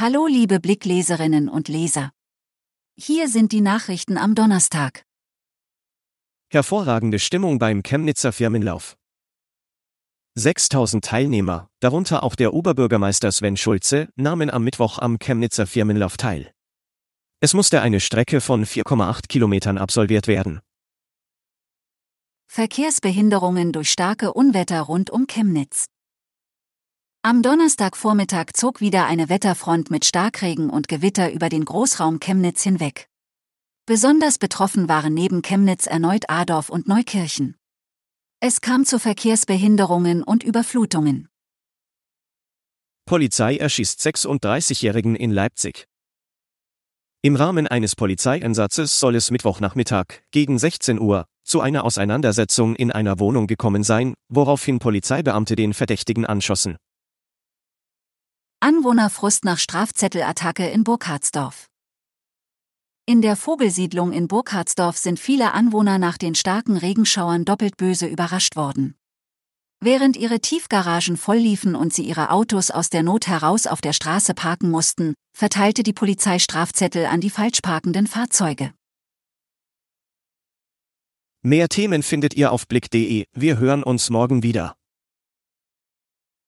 Hallo liebe Blickleserinnen und Leser. Hier sind die Nachrichten am Donnerstag. Hervorragende Stimmung beim Chemnitzer Firmenlauf. 6000 Teilnehmer, darunter auch der Oberbürgermeister Sven Schulze, nahmen am Mittwoch am Chemnitzer Firmenlauf teil. Es musste eine Strecke von 4,8 Kilometern absolviert werden. Verkehrsbehinderungen durch starke Unwetter rund um Chemnitz. Am Donnerstagvormittag zog wieder eine Wetterfront mit Starkregen und Gewitter über den Großraum Chemnitz hinweg. Besonders betroffen waren neben Chemnitz erneut Adorf und Neukirchen. Es kam zu Verkehrsbehinderungen und Überflutungen. Polizei erschießt 36-Jährigen in Leipzig. Im Rahmen eines Polizeieinsatzes soll es Mittwochnachmittag, gegen 16 Uhr, zu einer Auseinandersetzung in einer Wohnung gekommen sein, woraufhin Polizeibeamte den Verdächtigen anschossen. Anwohnerfrust nach Strafzettelattacke in Burkhardsdorf. In der Vogelsiedlung in Burkhardsdorf sind viele Anwohner nach den starken Regenschauern doppelt böse überrascht worden. Während ihre Tiefgaragen vollliefen und sie ihre Autos aus der Not heraus auf der Straße parken mussten, verteilte die Polizei Strafzettel an die falsch parkenden Fahrzeuge. Mehr Themen findet ihr auf blick.de. Wir hören uns morgen wieder.